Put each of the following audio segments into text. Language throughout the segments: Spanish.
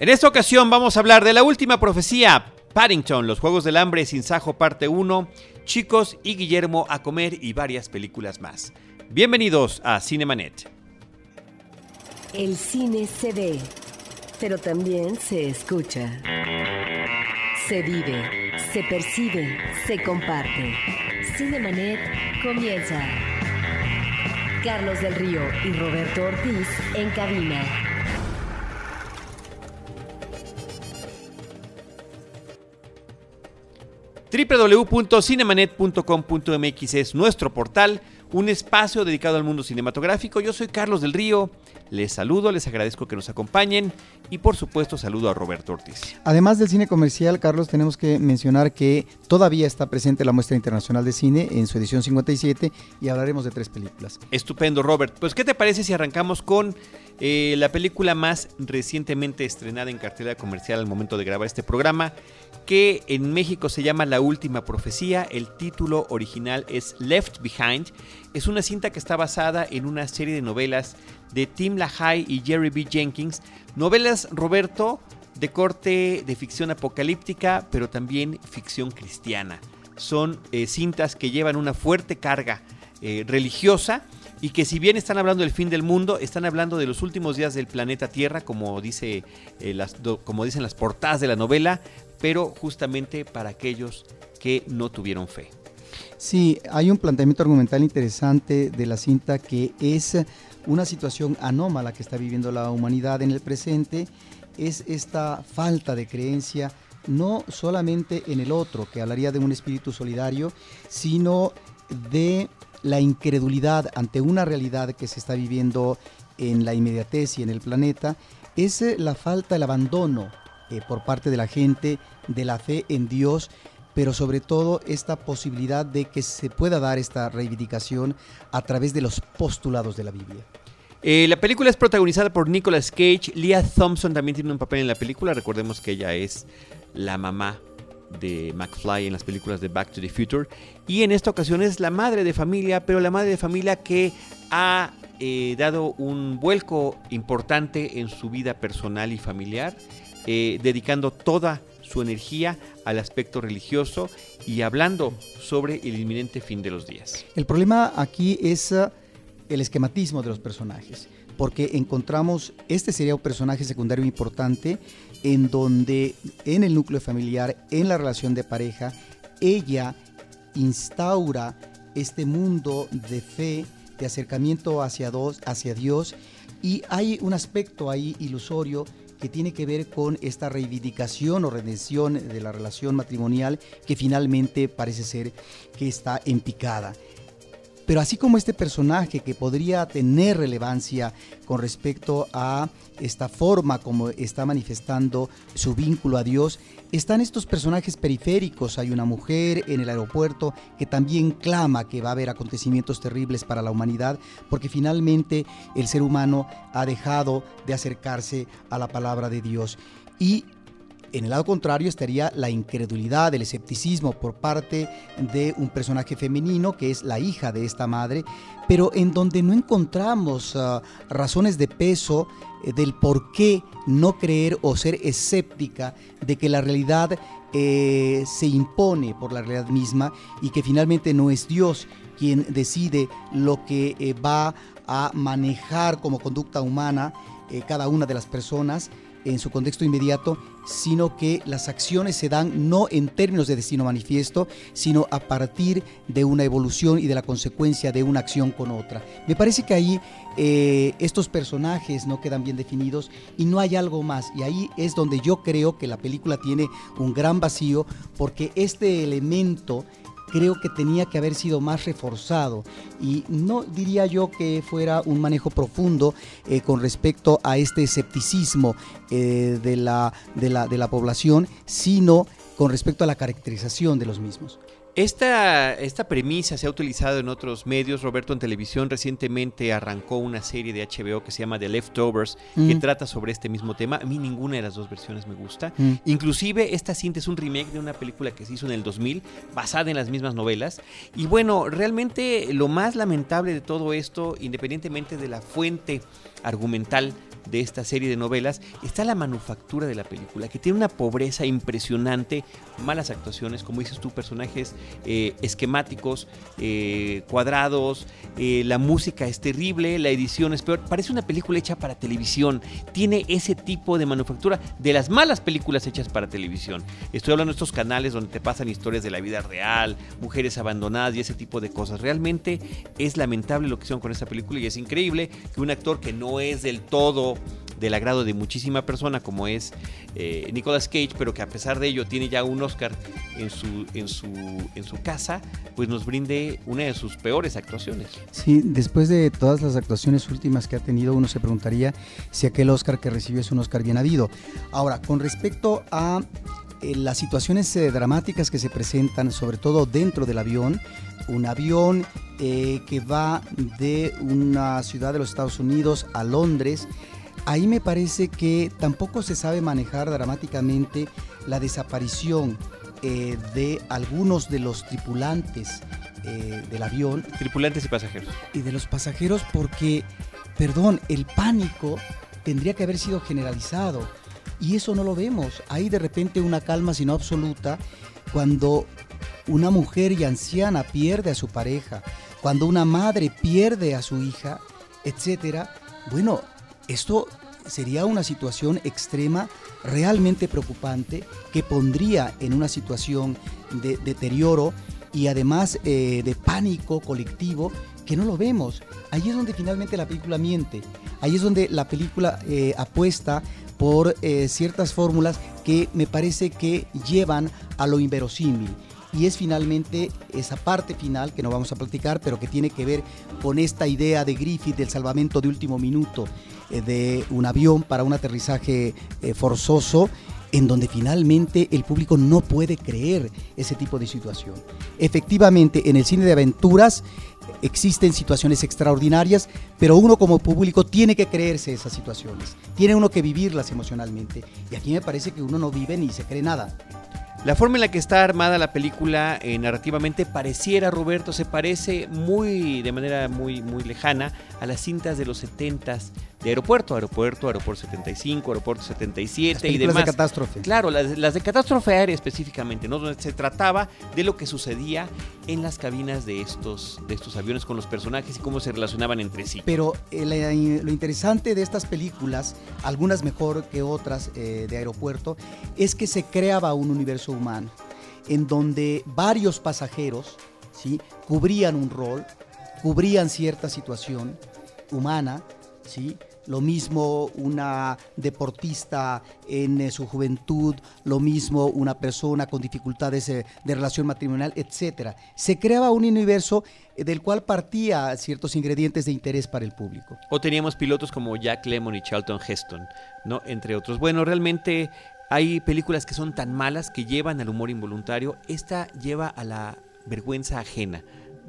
En esta ocasión vamos a hablar de la última profecía, Paddington, los Juegos del Hambre sin Sajo parte 1, Chicos y Guillermo a comer y varias películas más. Bienvenidos a Cinemanet. El cine se ve, pero también se escucha. Se vive, se percibe, se comparte. Cinemanet comienza. Carlos del Río y Roberto Ortiz en cabina. www.cinemanet.com.mx es nuestro portal, un espacio dedicado al mundo cinematográfico. Yo soy Carlos del Río, les saludo, les agradezco que nos acompañen y por supuesto saludo a Roberto Ortiz. Además del cine comercial, Carlos, tenemos que mencionar que todavía está presente la muestra internacional de cine en su edición 57 y hablaremos de tres películas. Estupendo, Robert. Pues, ¿qué te parece si arrancamos con eh, la película más recientemente estrenada en cartelera comercial al momento de grabar este programa? que en México se llama La Última Profecía, el título original es Left Behind, es una cinta que está basada en una serie de novelas de Tim LaHaye y Jerry B. Jenkins, novelas, Roberto, de corte de ficción apocalíptica, pero también ficción cristiana. Son eh, cintas que llevan una fuerte carga eh, religiosa y que si bien están hablando del fin del mundo, están hablando de los últimos días del planeta Tierra, como, dice, eh, como dicen las portadas de la novela, pero justamente para aquellos que no tuvieron fe. Sí, hay un planteamiento argumental interesante de la cinta que es una situación anómala que está viviendo la humanidad en el presente, es esta falta de creencia no solamente en el otro, que hablaría de un espíritu solidario, sino de la incredulidad ante una realidad que se está viviendo en la inmediatez y en el planeta, es la falta, el abandono eh, por parte de la gente, de la fe en Dios, pero sobre todo esta posibilidad de que se pueda dar esta reivindicación a través de los postulados de la Biblia. Eh, la película es protagonizada por Nicolas Cage. Leah Thompson también tiene un papel en la película. Recordemos que ella es la mamá de McFly en las películas de Back to the Future. Y en esta ocasión es la madre de familia, pero la madre de familia que ha eh, dado un vuelco importante en su vida personal y familiar eh, dedicando toda su energía al aspecto religioso y hablando sobre el inminente fin de los días. El problema aquí es uh, el esquematismo de los personajes, porque encontramos, este sería un personaje secundario importante, en donde en el núcleo familiar, en la relación de pareja, ella instaura este mundo de fe, de acercamiento hacia, dos, hacia Dios, y hay un aspecto ahí ilusorio que tiene que ver con esta reivindicación o redención de la relación matrimonial que finalmente parece ser que está en picada. Pero así como este personaje que podría tener relevancia con respecto a esta forma como está manifestando su vínculo a Dios, están estos personajes periféricos. Hay una mujer en el aeropuerto que también clama que va a haber acontecimientos terribles para la humanidad porque finalmente el ser humano ha dejado de acercarse a la palabra de Dios. Y en el lado contrario estaría la incredulidad, el escepticismo por parte de un personaje femenino que es la hija de esta madre, pero en donde no encontramos uh, razones de peso eh, del por qué no creer o ser escéptica de que la realidad eh, se impone por la realidad misma y que finalmente no es Dios quien decide lo que eh, va a manejar como conducta humana cada una de las personas en su contexto inmediato, sino que las acciones se dan no en términos de destino manifiesto, sino a partir de una evolución y de la consecuencia de una acción con otra. Me parece que ahí eh, estos personajes no quedan bien definidos y no hay algo más. Y ahí es donde yo creo que la película tiene un gran vacío, porque este elemento creo que tenía que haber sido más reforzado y no diría yo que fuera un manejo profundo eh, con respecto a este escepticismo eh, de, la, de, la, de la población, sino con respecto a la caracterización de los mismos. Esta, esta premisa se ha utilizado en otros medios. Roberto en televisión recientemente arrancó una serie de HBO que se llama The Leftovers, que Mm. trata sobre este mismo tema. A mí ninguna de las dos versiones me gusta. Mm. Inclusive esta cinta es un remake de una película que se hizo en el 2000, basada en las mismas novelas. Y bueno, realmente lo más lamentable de todo esto, independientemente de la fuente argumental de esta serie de novelas, está la manufactura de la película, que tiene una pobreza impresionante, malas actuaciones, como dices tú, personajes eh, esquemáticos, eh, cuadrados, eh, la música es terrible, la edición es peor, parece una película hecha para televisión, tiene ese tipo de manufactura de las malas películas hechas para televisión. Estoy hablando de estos canales donde te pasan historias de la vida real, mujeres abandonadas y ese tipo de cosas. Realmente es lamentable lo que hicieron con esta película y es increíble que un actor que no es del todo del agrado de muchísima persona como es eh, Nicolas Cage, pero que a pesar de ello tiene ya un Oscar en su, en su, en su casa, pues nos brinde una de sus peores actuaciones. Sí, después de todas las actuaciones últimas que ha tenido, uno se preguntaría si aquel Oscar que recibió es un Oscar bien habido. Ahora, con respecto a eh, las situaciones eh, dramáticas que se presentan, sobre todo dentro del avión, un avión que va de una ciudad de los Estados Unidos a Londres, ahí me parece que tampoco se sabe manejar dramáticamente la desaparición eh, de algunos de los tripulantes eh, del avión Tripulantes y pasajeros. y de los pasajeros porque, perdón, el pánico tendría que haber sido generalizado y eso no lo vemos. Hay de repente una calma sino absoluta cuando una mujer y anciana pierde a su pareja, cuando una madre pierde a su hija, etcétera. Bueno, esto sería una situación extrema, realmente preocupante, que pondría en una situación de deterioro y además eh, de pánico colectivo que no lo vemos. Ahí es donde finalmente la película miente. Ahí es donde la película eh, apuesta por eh, ciertas fórmulas que me parece que llevan a lo inverosímil. Y es finalmente esa parte final que no vamos a platicar, pero que tiene que ver con esta idea de Griffith del salvamento de último minuto eh, de un avión para un aterrizaje eh, forzoso, en donde finalmente el público no puede creer ese tipo de situación. Efectivamente, en el cine de aventuras existen situaciones extraordinarias, pero uno como público tiene que creerse esas situaciones, tiene uno que vivirlas emocionalmente. Y aquí me parece que uno no vive ni se cree nada. La forma en la que está armada la película eh, narrativamente pareciera, Roberto, se parece muy, de manera muy, muy lejana a las cintas de los 70s de aeropuerto, aeropuerto, aeropuerto 75, aeropuerto 77 Las y demás. de catástrofe. Claro, las, las de catástrofe aérea específicamente, ¿no? Donde se trataba de lo que sucedía en las cabinas de estos, de estos aviones con los personajes y cómo se relacionaban entre sí. Pero eh, la- lo interesante de estas películas, algunas mejor que otras eh, de aeropuerto, es que se creaba un universo humano en donde varios pasajeros ¿sí? cubrían un rol, cubrían cierta situación humana, ¿sí? Lo mismo una deportista en eh, su juventud, lo mismo una persona con dificultades eh, de relación matrimonial, etcétera. Se creaba un universo eh, del cual partía ciertos ingredientes de interés para el público. O teníamos pilotos como Jack Lemmon y Charlton Heston, ¿no? Entre otros. Bueno, realmente hay películas que son tan malas que llevan al humor involuntario. Esta lleva a la vergüenza ajena.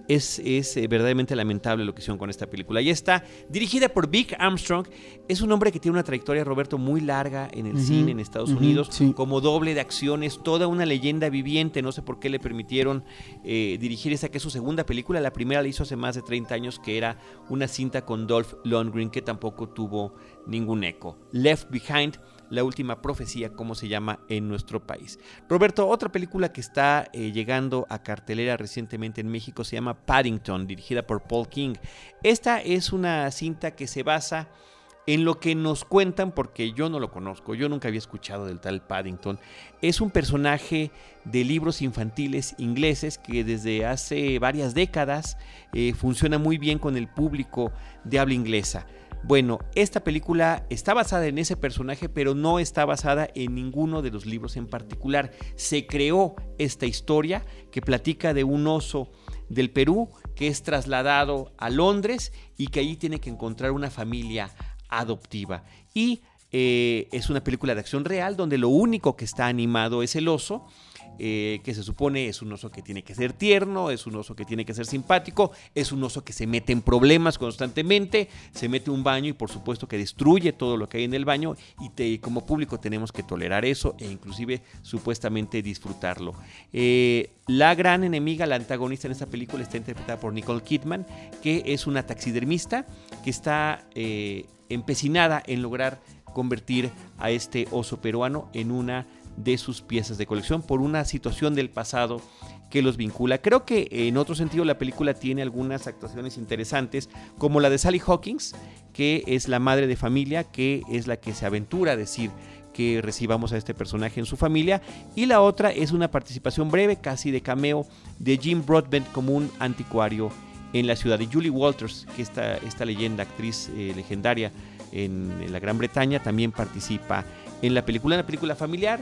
Es, es, eh, verdaderamente lamentable lo que hicieron con esta película. Y está dirigida por Vic Armstrong. Es un hombre que tiene una trayectoria, Roberto, muy larga en el cine en Estados Unidos, sí. como doble de acciones, toda una leyenda viviente. No sé por qué le permitieron eh, dirigir esta, que es su segunda película. La primera la hizo hace más de 30 años, que era una cinta con Dolph Lundgren, que tampoco tuvo ningún eco. Left Behind la última profecía, como se llama en nuestro país. Roberto, otra película que está eh, llegando a cartelera recientemente en México se llama Paddington, dirigida por Paul King. Esta es una cinta que se basa en lo que nos cuentan, porque yo no lo conozco, yo nunca había escuchado del tal Paddington. Es un personaje de libros infantiles ingleses que desde hace varias décadas eh, funciona muy bien con el público de habla inglesa. Bueno, esta película está basada en ese personaje, pero no está basada en ninguno de los libros en particular. Se creó esta historia que platica de un oso del Perú que es trasladado a Londres y que allí tiene que encontrar una familia adoptiva. Y eh, es una película de acción real donde lo único que está animado es el oso. Eh, que se supone es un oso que tiene que ser tierno, es un oso que tiene que ser simpático, es un oso que se mete en problemas constantemente, se mete un baño y por supuesto que destruye todo lo que hay en el baño y como público tenemos que tolerar eso e inclusive supuestamente disfrutarlo. Eh, la gran enemiga, la antagonista en esta película está interpretada por Nicole Kidman, que es una taxidermista que está eh, empecinada en lograr convertir a este oso peruano en una de sus piezas de colección por una situación del pasado que los vincula. Creo que en otro sentido la película tiene algunas actuaciones interesantes, como la de Sally Hawkins, que es la madre de familia, que es la que se aventura a decir que recibamos a este personaje en su familia. Y la otra es una participación breve, casi de cameo, de Jim Broadbent como un anticuario en la ciudad de Julie Walters, que esta, esta leyenda, actriz eh, legendaria en, la Gran Bretaña, también participa en la película, una película familiar,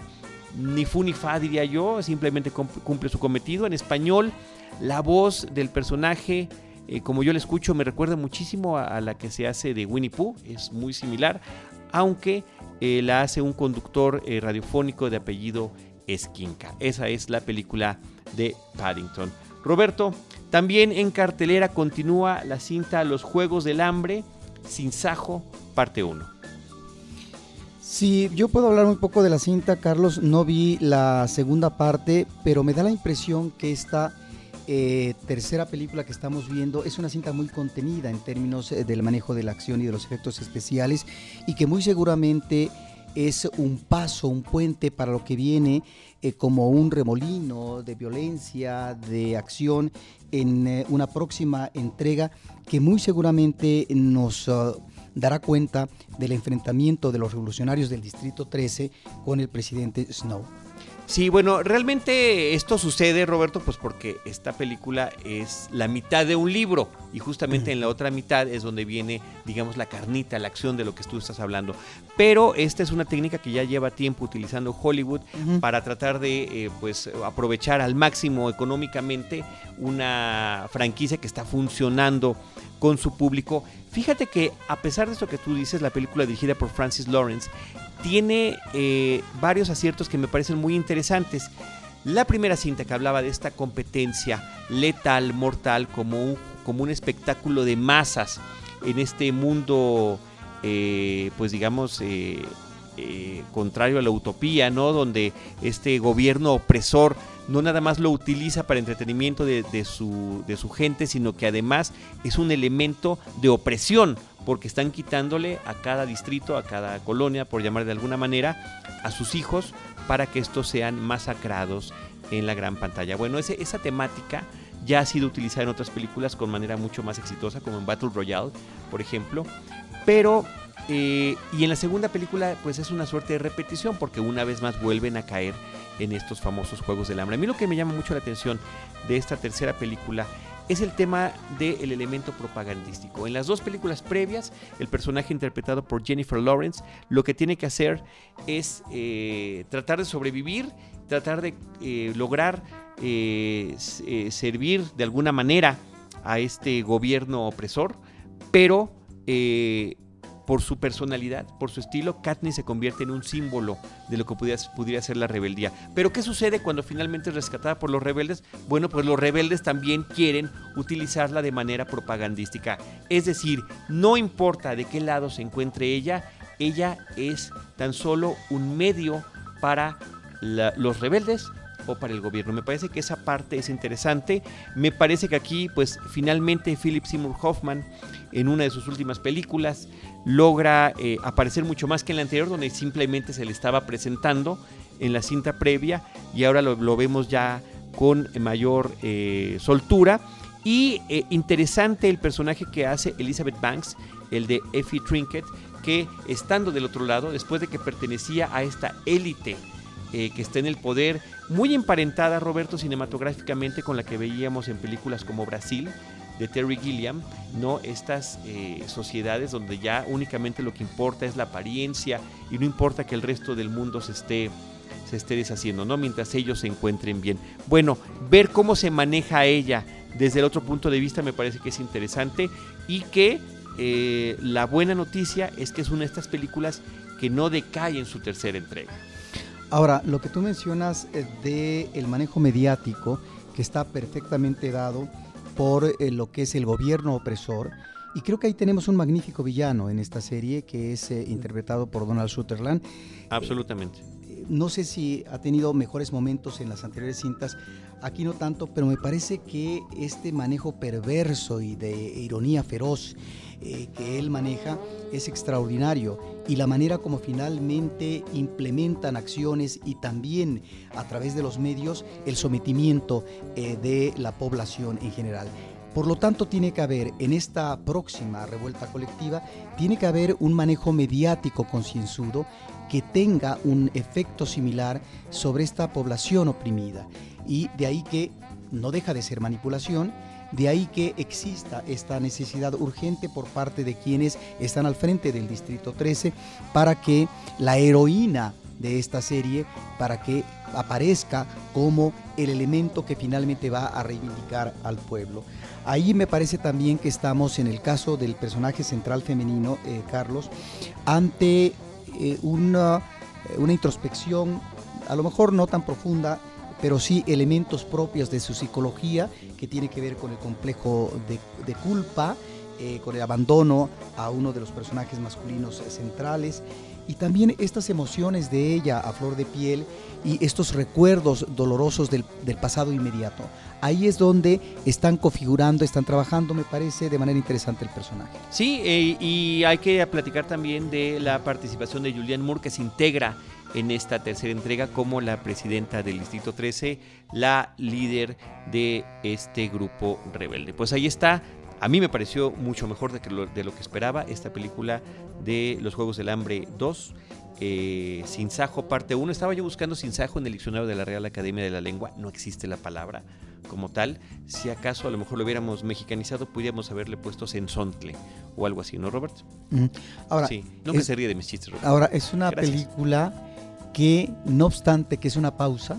ni fu ni fa diría yo, simplemente cumple su cometido. En español, la voz del personaje, eh, como yo le escucho, me recuerda muchísimo a, la que se hace de Winnie Pooh, es muy similar, aunque eh, la hace un conductor radiofónico de apellido Esquinca. Esa es la película de Paddington. Roberto, también en cartelera continúa la cinta Los Juegos del Hambre, Sin Sajo, parte 1. Sí, yo puedo hablar un poco de la cinta, Carlos. No vi la segunda parte, pero me da la impresión que esta eh, tercera película que estamos viendo es una cinta muy contenida en términos eh, del manejo de la acción y de los efectos especiales y que muy seguramente es un paso, un puente para lo que viene eh, como un remolino de violencia, de acción en una próxima entrega que muy seguramente nos ah, dará cuenta del enfrentamiento de los revolucionarios del Distrito 13 con el presidente Snow. Sí, bueno, realmente esto sucede, Roberto, pues porque esta película es la mitad de un libro y justamente en la otra mitad es donde viene, digamos, la carnita, la acción de lo que tú estás hablando. Pero esta es una técnica que ya lleva tiempo utilizando Hollywood para tratar de, eh, pues, aprovechar al máximo económicamente una franquicia que está funcionando con su público. Fíjate que a pesar de esto que tú dices, la película dirigida por Francis Lawrence tiene eh, varios aciertos que me parecen muy interesantes. La primera cinta que hablaba de esta competencia letal, mortal, como un, como un espectáculo de masas en este mundo, eh, pues digamos, eh, contrario a la utopía, ¿no? Donde este gobierno opresor no nada más lo utiliza para entretenimiento de, su, de su gente, sino que además es un elemento de opresión, porque están quitándole a cada distrito, a cada colonia, por llamar de alguna manera, a sus hijos para que estos sean masacrados en la gran pantalla. Bueno, esa temática ya ha sido utilizada en otras películas con manera mucho más exitosa, como en Battle Royale, por ejemplo, pero eh, y en la segunda película, pues es una suerte de repetición, porque una vez más vuelven a caer en estos famosos Juegos del Hambre. A mí lo que me llama mucho la atención de esta tercera película es el tema del elemento propagandístico. En las dos películas previas, el personaje interpretado por Jennifer Lawrence lo que tiene que hacer es eh, tratar de sobrevivir, tratar de eh, lograr servir de alguna manera a este gobierno opresor, pero por su personalidad, por su estilo, Katniss se convierte en un símbolo de lo que pudiera, ser la rebeldía. Pero ¿qué sucede cuando finalmente es rescatada por los rebeldes? Bueno, pues los rebeldes también quieren utilizarla de manera propagandística. Es decir, no importa de qué lado se encuentre ella, ella es tan solo un medio para los rebeldes o para el gobierno. Me parece que esa parte es interesante. Me parece que aquí, pues finalmente Philip Seymour Hoffman, en una de sus últimas películas, logra eh, aparecer mucho más que en la anterior, donde simplemente se le estaba presentando en la cinta previa y ahora lo, vemos ya con mayor eh, soltura. Y eh, interesante el personaje que hace Elizabeth Banks, el de Effie Trinket, que estando del otro lado, después de que pertenecía a esta élite que está en el poder, muy emparentada, Roberto, cinematográficamente con la que veíamos en películas como Brasil, de Terry Gilliam, ¿no? Estas eh, sociedades donde ya únicamente lo que importa es la apariencia y no importa que el resto del mundo se esté, se esté deshaciendo, ¿no? Mientras ellos se encuentren bien. Bueno, ver cómo se maneja ella desde el otro punto de vista me parece que es interesante y que eh, la buena noticia es que es una de estas películas que no decae en su tercera entrega. Ahora, lo que tú mencionas eh, de manejo mediático, que está perfectamente dado por eh, lo que es el gobierno opresor, y creo que ahí tenemos un magnífico villano en esta serie que es eh, interpretado por Donald Sutherland. Absolutamente. no sé si ha tenido mejores momentos en las anteriores cintas, aquí no tanto, pero me parece que este manejo perverso y de ironía feroz eh, que él maneja es extraordinario y la manera como finalmente implementan acciones y también a través de los medios el sometimiento eh, de la población en general. Por lo tanto, tiene que haber en esta próxima revuelta colectiva, tiene que haber un manejo mediático concienzudo que tenga un efecto similar sobre esta población oprimida. Y de ahí que no deja de ser manipulación, de ahí que exista esta necesidad urgente por parte de quienes están al frente del Distrito 13 para que la heroína de esta serie, para que aparezca como el elemento que finalmente va a reivindicar al pueblo. Ahí me parece también que estamos en el caso del personaje central femenino, eh, Carlos, ante eh, una, una introspección a lo mejor no tan profunda pero sí elementos propios de su psicología que tiene que ver con el complejo de, culpa, eh, con el abandono a uno de los personajes masculinos centrales y también estas emociones de ella a flor de piel y estos recuerdos dolorosos del, pasado inmediato. Ahí es donde están configurando, están trabajando, me parece, de manera interesante el personaje. Sí, eh, y hay que platicar también de la participación de Julianne Moore que se integra en esta tercera entrega como la presidenta del Distrito 13, la líder de este grupo rebelde. Pues ahí está. A mí me pareció mucho mejor de, que lo, de lo que esperaba esta película de Los Juegos del Hambre 2. Eh, Sinsajo parte 1. Estaba yo buscando Sinsajo en el diccionario de la Real Academia de la Lengua. No existe la palabra como tal. Si acaso a lo mejor lo hubiéramos mexicanizado, podríamos haberle puesto Sensontle o algo así, ¿no, Robert? Ahora, sí, no me se ríe de mis chistes, Robert. Ahora, es una película que no obstante que es una pausa,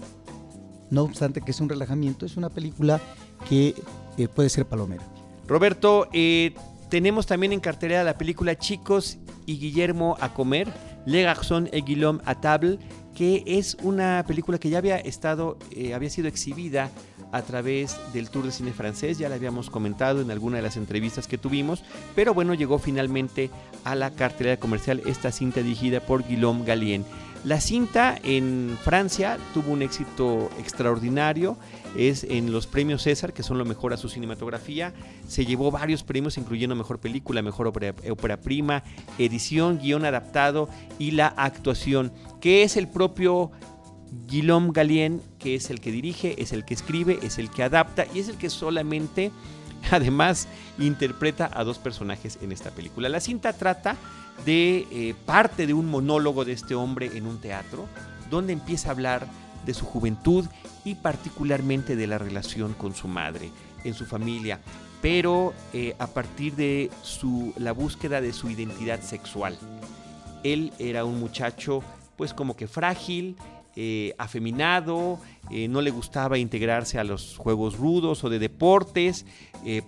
no obstante que es un relajamiento, es una película que eh, puede ser palomera. Roberto, eh, tenemos también en cartelera la película Chicos y Guillermo a comer, Le Garçon et Guillaume à table, que es una película que ya había estado, eh, había sido exhibida a través del Tour de Cine Francés, ya la habíamos comentado en alguna de las entrevistas que tuvimos, pero bueno, llegó finalmente a la cartelera comercial esta cinta dirigida por Guillaume Galien. La cinta en Francia tuvo un éxito extraordinario, es en los premios César, que son lo mejor a su cinematografía, se llevó varios premios, incluyendo Mejor Película, Mejor Ópera, Prima, Edición, Guión Adaptado y la actuación, que es el propio Guillaume Galien, que es el que dirige, es el que escribe, es el que adapta y es el que solamente, además, interpreta a dos personajes en esta película. La cinta trata de eh, parte de un monólogo de este hombre en un teatro, donde empieza a hablar de su juventud y particularmente de la relación con su madre, en su familia, pero eh, a partir de su, la búsqueda de su identidad sexual. Él era un muchacho pues como que frágil, eh, afeminado, no le gustaba integrarse a los juegos rudos o de deportes,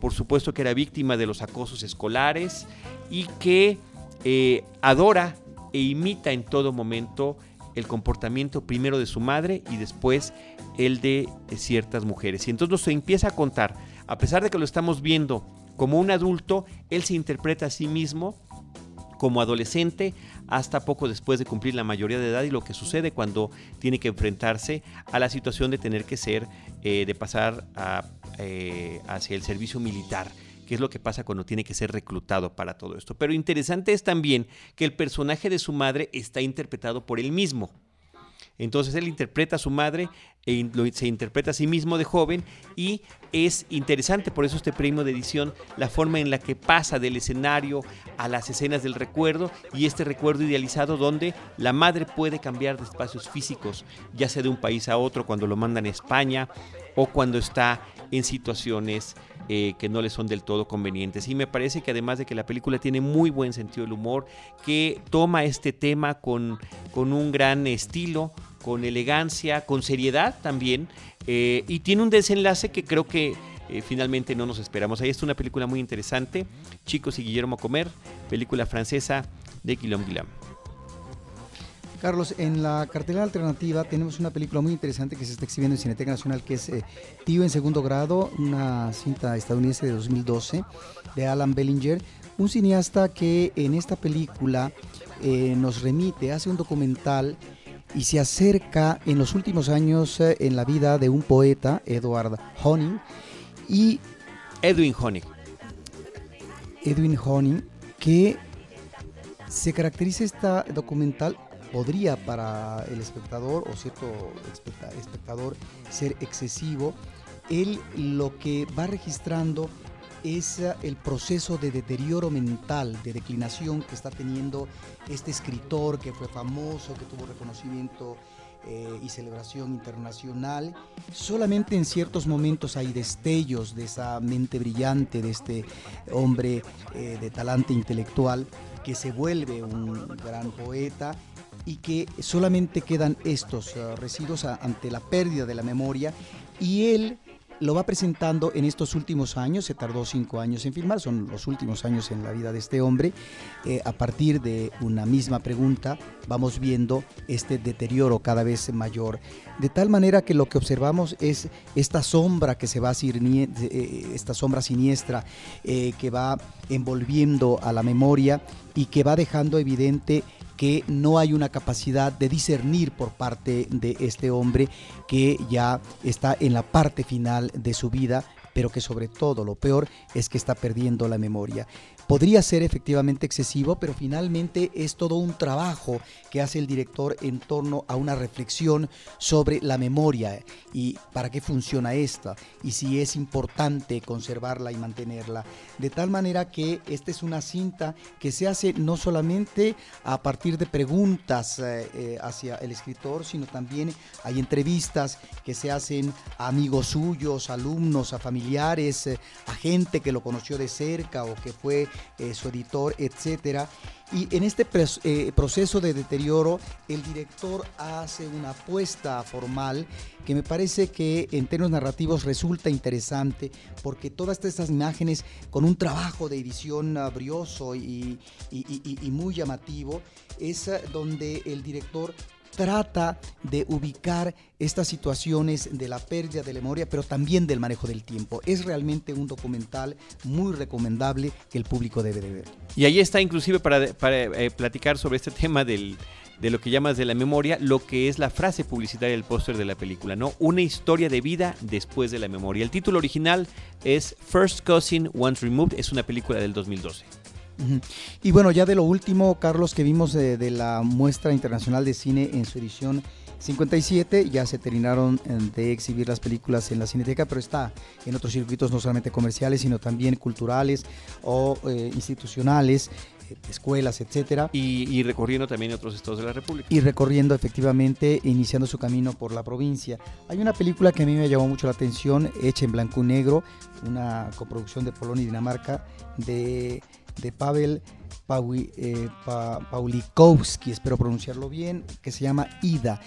por supuesto que era víctima de los acosos escolares y que eh, adora e imita en todo momento el comportamiento primero de su madre y después el de ciertas mujeres. Y entonces nos empieza a contar, a pesar de que lo estamos viendo como un adulto, él se interpreta a sí mismo como adolescente hasta poco después de cumplir la mayoría de edad y lo que sucede cuando tiene que enfrentarse a la situación de tener que ser, eh, de pasar eh, hacia el servicio militar qué es lo que pasa cuando tiene que ser reclutado para todo esto. Pero interesante es también que el personaje de su madre está interpretado por él mismo. Entonces él interpreta a su madre, se interpreta a sí mismo de joven y es interesante, por eso este premio de edición, la forma en la que pasa del escenario a las escenas del recuerdo y este recuerdo idealizado donde la madre puede cambiar de espacios físicos, ya sea de un país a otro cuando lo mandan a España o cuando está en situaciones eh, que no le son del todo convenientes. Y me parece que además de que la película tiene muy buen sentido del humor, que toma este tema con, con un gran estilo, con elegancia, con seriedad también, eh, y tiene un desenlace que creo que eh, finalmente no nos esperamos. Ahí está una película muy interesante, Chicos y Guillermo Comer, película francesa de Guillaume Guillaume. Carlos, en la cartelera alternativa tenemos una película muy interesante que se está exhibiendo en Cineteca Nacional, que es eh, Tío en segundo grado, una cinta estadounidense de 2012 de Alan Bellinger, un cineasta que en esta película nos remite, hace un documental y se acerca en los últimos años eh, en la vida de un poeta, Edward Honing, y Edwin Honig. Edwin Honing, que se caracteriza esta documental podría para el espectador o cierto espectador ser excesivo. Él lo que va registrando es el proceso de deterioro mental, de declinación que está teniendo este escritor que fue famoso, que tuvo reconocimiento eh, y celebración internacional. Solamente en ciertos momentos hay destellos de esa mente brillante de este hombre eh, de talante intelectual que se vuelve un gran poeta y que solamente quedan estos uh, residuos ante la pérdida de la memoria y él lo va presentando en estos últimos años, se tardó cinco años en filmar, son los últimos años en la vida de este hombre. Eh, a partir de una misma pregunta vamos viendo este deterioro cada vez mayor. De tal manera que lo que observamos es esta sombra que se va a eh, esta sombra siniestra eh, que va envolviendo a la memoria y que va dejando evidente que no hay una capacidad de discernir por parte de este hombre que ya está en la parte final de su vida, pero que sobre todo lo peor es que está perdiendo la memoria podría ser efectivamente excesivo, pero finalmente es todo un trabajo que hace el director en torno a una reflexión sobre la memoria y para qué funciona esta y si es importante conservarla y mantenerla. De tal manera que esta es una cinta que se hace no solamente a partir de preguntas eh, eh, hacia el escritor, sino también hay entrevistas que se hacen a amigos suyos, alumnos, a familiares, eh, a gente que lo conoció de cerca o que fue eh, su editor, etcétera. Y en este eh, proceso de deterioro, el director hace una apuesta formal que me parece que en términos narrativos resulta interesante porque todas estas imágenes con un trabajo de edición brioso y, y muy llamativo es donde el director trata de ubicar estas situaciones de la pérdida de memoria, pero también del manejo del tiempo. Es realmente un documental muy recomendable que el público debe de ver. Y ahí está inclusive para, eh, platicar sobre este tema del, de lo que llamas de la memoria, lo que es la frase publicitaria del póster de la película, ¿no? Una historia de vida después de la memoria. El título original es First Cousin Once Removed, es una película del 2012. Y bueno, ya de lo último, Carlos, que vimos de, la muestra internacional de cine en su edición 57, ya se terminaron eh, de exhibir las películas en la Cineteca, pero está en otros circuitos no solamente comerciales, sino también culturales o eh, institucionales eh, escuelas, etcétera. Y, recorriendo también otros estados de la República. Y recorriendo efectivamente, iniciando su camino por la provincia. Hay una película que a mí me llamó mucho la atención, hecha en blanco y negro, una coproducción de Polonia y Dinamarca, de de Pavel eh, Paulikowski, espero pronunciarlo bien, que se llama Ida.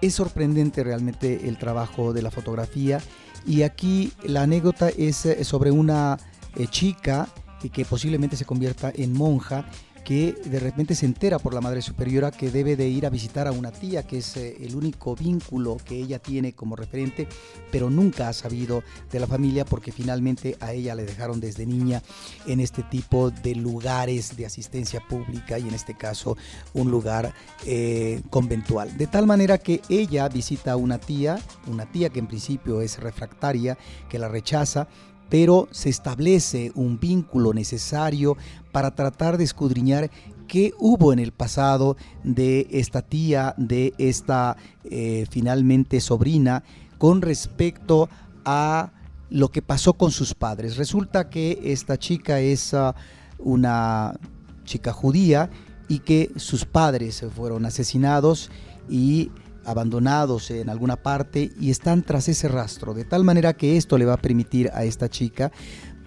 Es sorprendente realmente el trabajo de la fotografía y aquí la anécdota es eh, sobre una eh, chica que posiblemente se convierta en monja que de repente se entera por la madre superiora que debe de ir a visitar a una tía, que es eh, el único vínculo que ella tiene como referente, pero nunca ha sabido de la familia porque finalmente a ella le dejaron desde niña en este tipo de lugares de asistencia pública y en este caso un lugar eh, conventual. De tal manera que ella visita a una tía, una tía que en principio es refractaria, que la rechaza, pero se establece un vínculo necesario para tratar de escudriñar qué hubo en el pasado de esta tía, de esta eh, finalmente sobrina, con respecto a lo que pasó con sus padres. Resulta que esta chica es ah, una chica judía y que sus padres fueron asesinados y abandonados en alguna parte y están tras ese rastro, de tal manera que esto le va a permitir a esta chica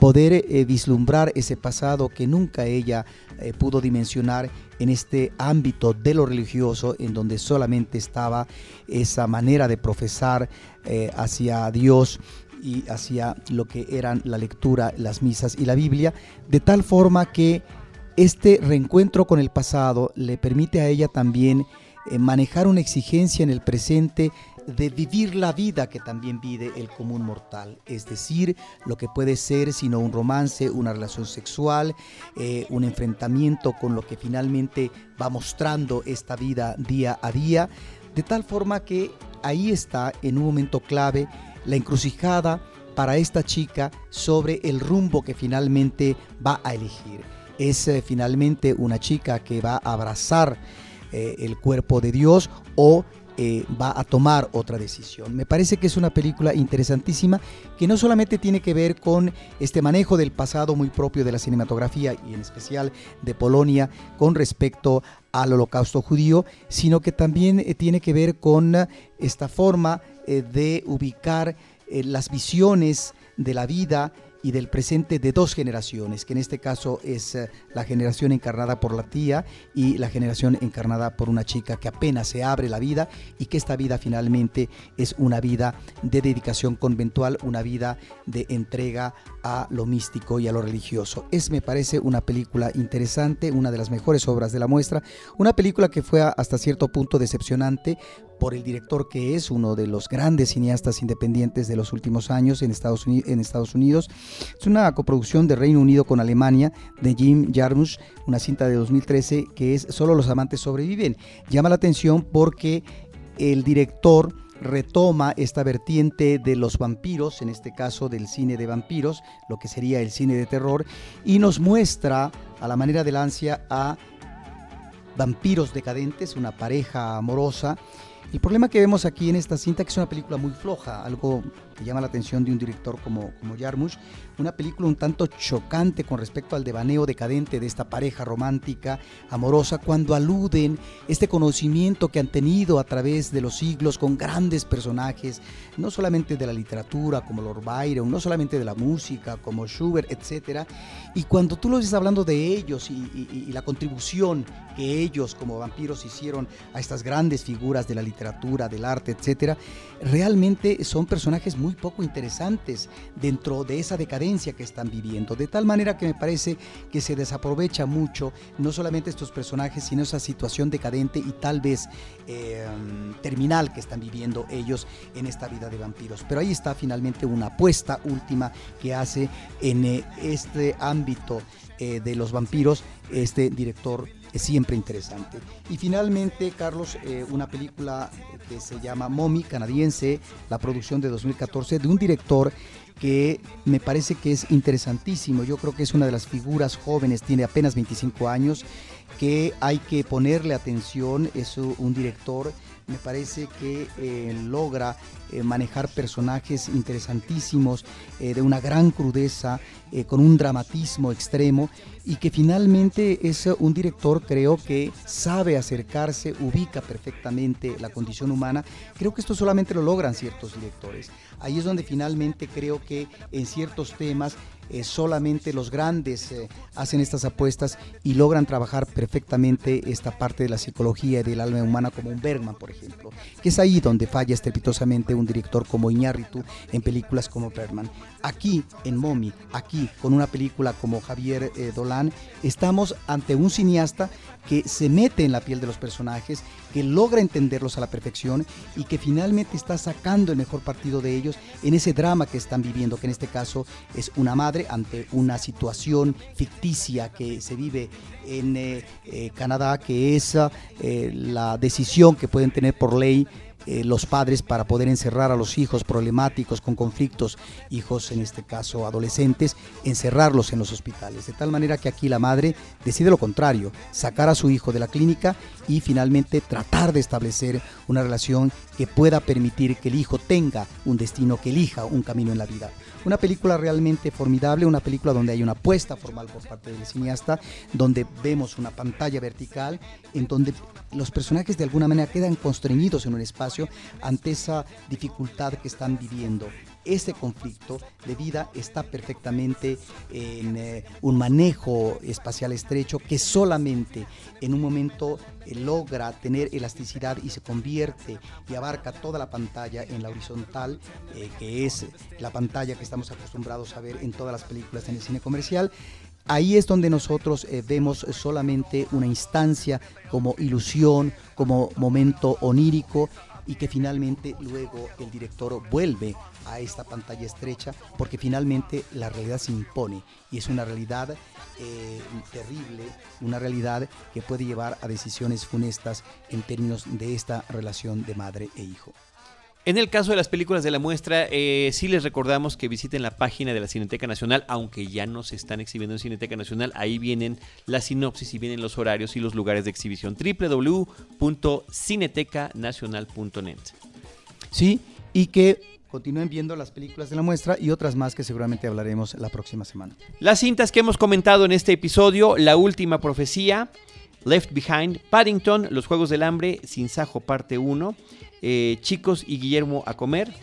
poder eh, vislumbrar ese pasado que nunca ella eh, pudo dimensionar en este ámbito de lo religioso, en donde solamente estaba esa manera de profesar eh, hacia Dios y hacia lo que eran la lectura, las misas y la Biblia, de tal forma que este reencuentro con el pasado le permite a ella también eh, manejar una exigencia en el presente de vivir la vida que también vive el común mortal, es decir, lo que puede ser sino un romance, una relación sexual, eh, un enfrentamiento con lo que finalmente va mostrando esta vida día a día, de tal forma que ahí está en un momento clave la encrucijada para esta chica sobre el rumbo que finalmente va a elegir. Es eh, finalmente una chica que va a abrazar eh, el cuerpo de Dios o eh, va a tomar otra decisión. Me parece que es una película interesantísima que no solamente tiene que ver con este manejo del pasado muy propio de la cinematografía y en especial de Polonia con respecto al holocausto judío, sino que también tiene que ver con esta forma de ubicar eh, las visiones de la vida y del presente de dos generaciones, que en este caso es eh, la generación encarnada por la tía y la generación encarnada por una chica que apenas se abre la vida y que esta vida finalmente es una vida de dedicación conventual, una vida de entrega a lo místico y a lo religioso. Es, me parece, una película interesante, una de las mejores obras de la muestra, una película que fue hasta cierto punto decepcionante por el director que es uno de los grandes cineastas independientes de los últimos años en Estados, Unidos. Es una coproducción de Reino Unido con Alemania de Jim Jarmusch, una cinta de 2013 que es Solo los amantes sobreviven. Llama la atención porque el director retoma esta vertiente de los vampiros, en este caso del cine de vampiros, lo que sería el cine de terror, y nos muestra a la manera de Lancia a vampiros decadentes, una pareja amorosa. El problema que vemos aquí en esta cinta, que es una película muy floja, algo que llama la atención de un director como, como Jarmusch, una película un tanto chocante con respecto al devaneo decadente de esta pareja romántica, amorosa, cuando aluden este conocimiento que han tenido a través de los siglos con grandes personajes, no solamente de la literatura como Lord Byron, no solamente de la música como Schubert, etc. Y cuando tú lo ves hablando de ellos y, y la contribución que ellos como vampiros hicieron a estas grandes figuras de la literatura, del arte, etc., realmente son personajes muy poco interesantes dentro de esa decadencia que están viviendo. De tal manera que me parece que se desaprovecha mucho no solamente estos personajes, sino esa situación decadente y tal vez em, terminal que están viviendo ellos en esta vida de vampiros. Pero ahí está finalmente una apuesta última que hace en eh, este ámbito eh, de los vampiros este director es siempre interesante. Y finalmente, Carlos, eh, una película que se llama Mommy, canadiense, la producción de 2014, de un director que me parece que es interesantísimo. Yo creo que es una de las figuras jóvenes, tiene apenas 25 años, que hay que ponerle atención. Es un director me parece que eh, logra eh, manejar personajes interesantísimos, eh, de una gran crudeza, con un dramatismo extremo y que finalmente es un director creo que sabe acercarse, ubica perfectamente la condición humana. Creo que esto solamente lo logran ciertos directores. Ahí es donde finalmente creo que en ciertos temas eh, solamente los grandes eh, hacen estas apuestas y logran trabajar perfectamente esta parte de la psicología y del alma humana como un Bergman, por ejemplo, que es ahí donde falla estrepitosamente un director como Iñárritu en películas como Bergman. Aquí, en Momi, aquí, con una película como Javier eh, Dolan, estamos ante un cineasta que se mete en la piel de los personajes, que logra entenderlos a la perfección y que finalmente está sacando el mejor partido de ellos en ese drama que están viviendo, que en este caso es una madre ante una situación ficticia que se vive en eh, eh, Canadá, que es la decisión que pueden tener por ley eh, los padres para poder encerrar a los hijos problemáticos con conflictos, hijos en este caso adolescentes, encerrarlos en los hospitales. De tal manera que aquí la madre decide lo contrario, sacar a su hijo de la clínica y finalmente tratar de establecer una relación que pueda permitir que el hijo tenga un destino, que elija un camino en la vida. Una película realmente formidable, una película donde hay una apuesta formal por parte del cineasta, donde vemos una pantalla vertical, en donde los personajes de alguna manera quedan constreñidos en un espacio ante esa dificultad que están viviendo. Este conflicto de vida está perfectamente en eh, un manejo espacial estrecho que solamente en un momento eh, logra tener elasticidad y se convierte y abarca toda la pantalla en la horizontal, eh, que es la pantalla que estamos acostumbrados a ver en todas las películas en el cine comercial. Ahí es donde nosotros vemos solamente una instancia como ilusión, como momento onírico y que finalmente luego el director vuelve a esta pantalla estrecha porque finalmente la realidad se impone y es una realidad eh, terrible, una realidad que puede llevar a decisiones funestas en términos de esta relación de madre e hijo. En el caso de las películas de la muestra, eh, sí les recordamos que visiten la página de la Cineteca Nacional, aunque ya no se están exhibiendo en Cineteca Nacional, ahí vienen la sinopsis y vienen los horarios y los lugares de exhibición. www.cinetecanacional.net. Sí, y que continúen viendo las películas de la muestra y otras más que seguramente hablaremos la próxima semana. Las cintas que hemos comentado en este episodio, La Última Profecía, Left Behind, Paddington, Los Juegos del Hambre, Sin Sajo, parte 1. Eh, Chicos y Guillermo a comer,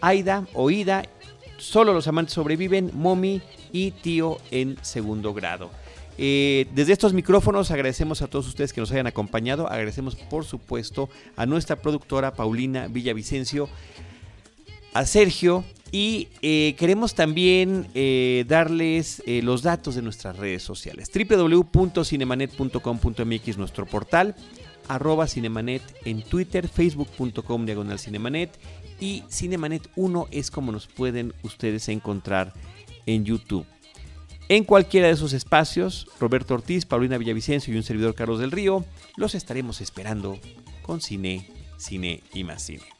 Aida, Oída, Solo los amantes sobreviven, Momi y Tío en segundo grado. Eh, desde estos micrófonos agradecemos a todos ustedes que nos hayan acompañado. Agradecemos, por supuesto, a nuestra productora Paulina Villavicencio, a Sergio y eh, queremos también darles los datos de nuestras redes sociales. www.cinemanet.com.mx nuestro portal arroba Cinemanet en Twitter, facebook.com diagonal Cinemanet y Cinemanet 1 es como nos pueden ustedes encontrar en YouTube. En cualquiera de esos espacios, Roberto Ortiz, Paulina Villavicencio y un servidor Carlos del Río, los estaremos esperando con cine, cine y más cine.